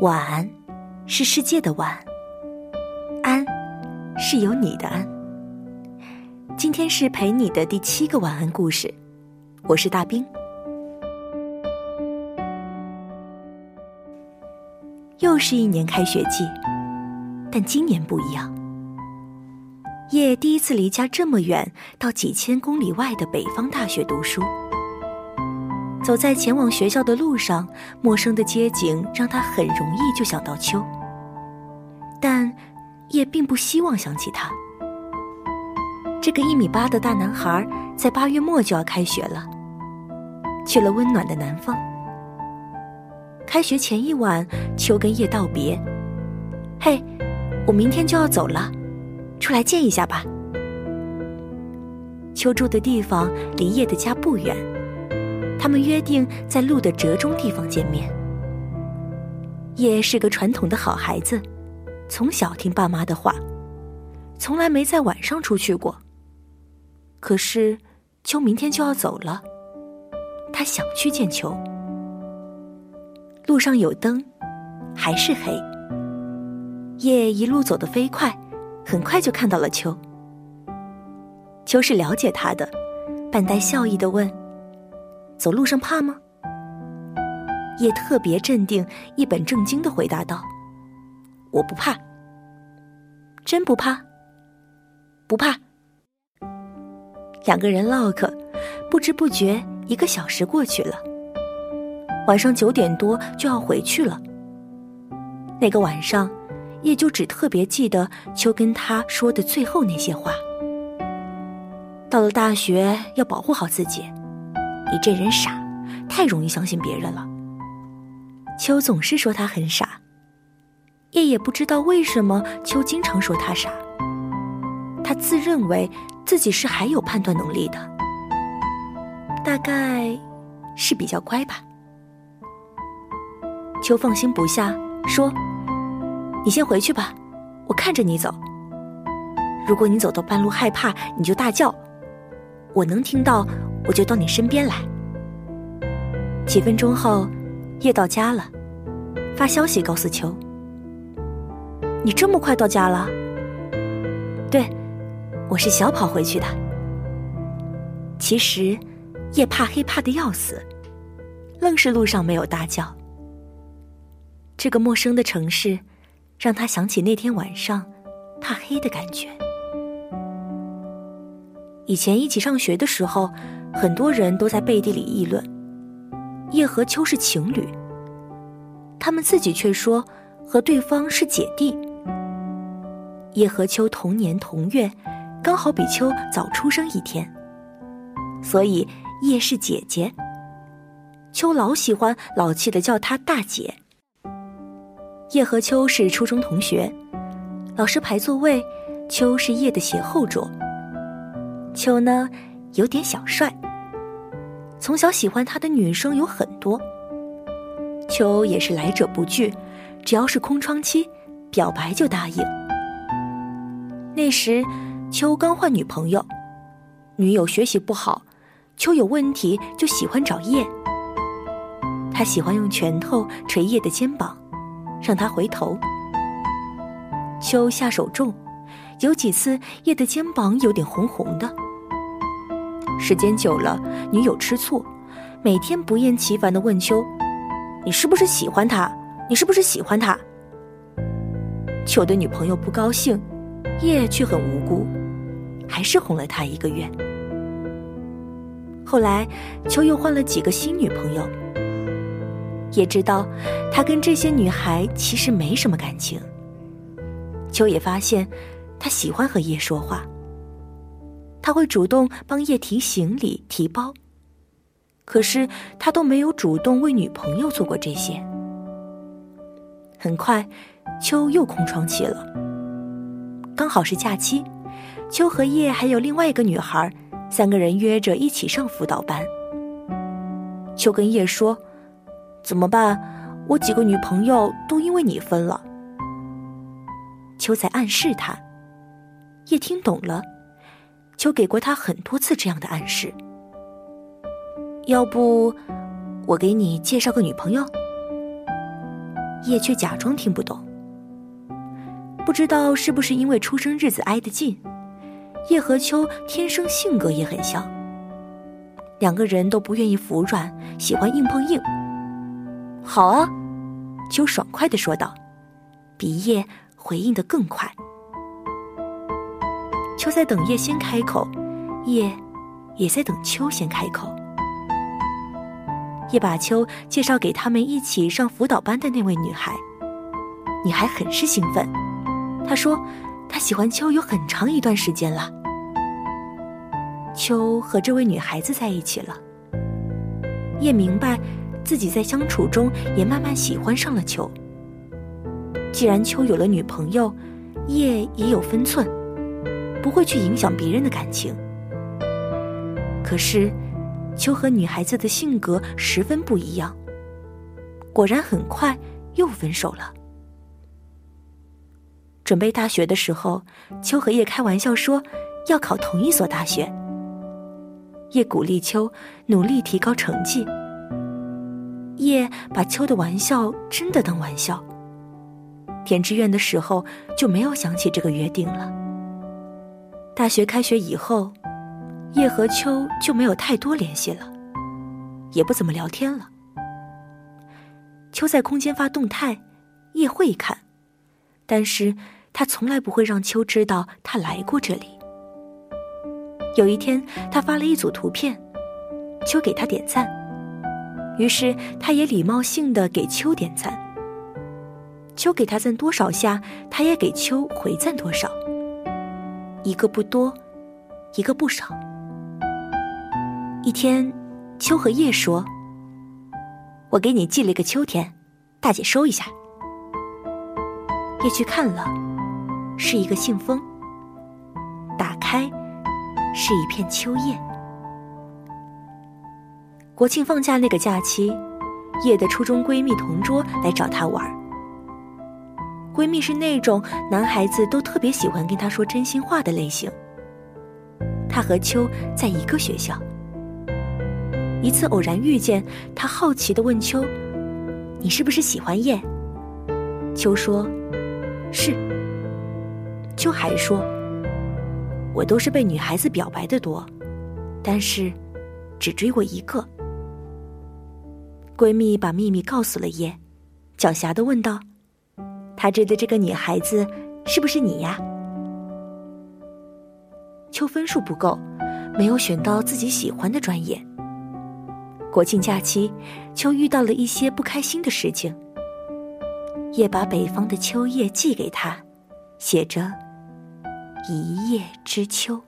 晚安，是世界的晚。安，是有你的安。今天是陪你的第七个晚安故事，我是大兵。又是一年开学季，但今年不一样。叶第一次离家这么远，到几千公里外的北方大学读书。走在前往学校的路上，陌生的街景让他很容易就想到秋。但叶并不希望想起他。这个一米八的大男孩，在八月末就要开学了，去了温暖的南方。开学前一晚，秋跟叶道别：“嘿，我明天就要走了，出来见一下吧。”秋住的地方离叶的家不远。他们约定在路的折中地方见面。叶是个传统的好孩子，从小听爸妈的话，从来没在晚上出去过。可是，秋明天就要走了，他想去见秋。路上有灯，还是黑。叶一路走得飞快，很快就看到了秋。秋是了解他的，半带笑意的问。走路上怕吗？叶特别镇定，一本正经的回答道：“我不怕，真不怕，不怕。”两个人唠嗑，不知不觉一个小时过去了。晚上九点多就要回去了。那个晚上，叶就只特别记得秋跟他说的最后那些话。到了大学，要保护好自己。你这人傻，太容易相信别人了。秋总是说他很傻，叶也不知道为什么秋经常说他傻。他自认为自己是还有判断能力的，大概是比较乖吧。秋放心不下，说：“你先回去吧，我看着你走。如果你走到半路害怕，你就大叫，我能听到。”我就到你身边来。几分钟后，叶到家了，发消息告诉秋：“你这么快到家了？”“对，我是小跑回去的。”其实，叶怕黑怕的要死，愣是路上没有大叫。这个陌生的城市，让他想起那天晚上怕黑的感觉。以前一起上学的时候。很多人都在背地里议论，叶和秋是情侣。他们自己却说和对方是姐弟。叶和秋同年同月，刚好比秋早出生一天，所以叶是姐姐。秋老喜欢老气的叫她大姐。叶和秋是初中同学，老师排座位，秋是叶的斜后桌。秋呢？有点小帅，从小喜欢他的女生有很多。秋也是来者不拒，只要是空窗期，表白就答应。那时，秋刚换女朋友，女友学习不好，秋有问题就喜欢找叶。他喜欢用拳头捶叶的肩膀，让他回头。秋下手重，有几次叶的肩膀有点红红的。时间久了，女友吃醋，每天不厌其烦的问秋：“你是不是喜欢他？你是不是喜欢他？”秋的女朋友不高兴，叶却很无辜，还是哄了他一个月。后来，秋又换了几个新女朋友，也知道他跟这些女孩其实没什么感情。秋也发现，他喜欢和叶说话。他会主动帮叶提行李、提包，可是他都没有主动为女朋友做过这些。很快，秋又空窗期了，刚好是假期，秋和叶还有另外一个女孩，三个人约着一起上辅导班。秋跟叶说：“怎么办？我几个女朋友都因为你分了。”秋在暗示他，叶听懂了。就给过他很多次这样的暗示。要不，我给你介绍个女朋友？叶却假装听不懂。不知道是不是因为出生日子挨得近，叶和秋天生性格也很像。两个人都不愿意服软，喜欢硬碰硬。好啊，秋爽快的说道，比叶回应的更快。秋在等叶先开口，叶也在等秋先开口。叶把秋介绍给他们一起上辅导班的那位女孩，女孩很是兴奋。她说：“她喜欢秋有很长一段时间了。”秋和这位女孩子在一起了。叶明白，自己在相处中也慢慢喜欢上了秋。既然秋有了女朋友，叶也有分寸，不会去影响别人的感情。可是，秋和女孩子的性格十分不一样。果然，很快又分手了。准备大学的时候，秋和叶开玩笑说要考同一所大学。叶鼓励秋努力提高成绩。叶把秋的玩笑真的当玩笑。填志愿的时候就没有想起这个约定了。大学开学以后，叶和秋就没有太多联系了，也不怎么聊天了。秋在空间发动态，叶会看。但是他从来不会让秋知道他来过这里。有一天，他发了一组图片，秋给他点赞，于是他也礼貌性的给秋点赞。秋给他赞多少下，他也给秋回赞多少，一个不多，一个不少。一天，秋和叶说：“我给你寄了一个秋天，大姐收一下。”叶去看了，是一个信封。打开，是一片秋叶。国庆放假那个假期，叶的初中闺蜜同桌来找她玩。闺蜜是那种男孩子都特别喜欢跟她说真心话的类型。她和秋在一个学校。一次偶然遇见，她好奇的问秋：“你是不是喜欢叶？”秋说。是，秋还说：“我都是被女孩子表白的多，但是只追过一个。”闺蜜把秘密告诉了叶，狡黠的问道：“他追的这个女孩子是不是你呀？”秋分数不够，没有选到自己喜欢的专业。国庆假期，秋遇到了一些不开心的事情。夜把北方的秋叶寄给他，写着“一叶知秋”。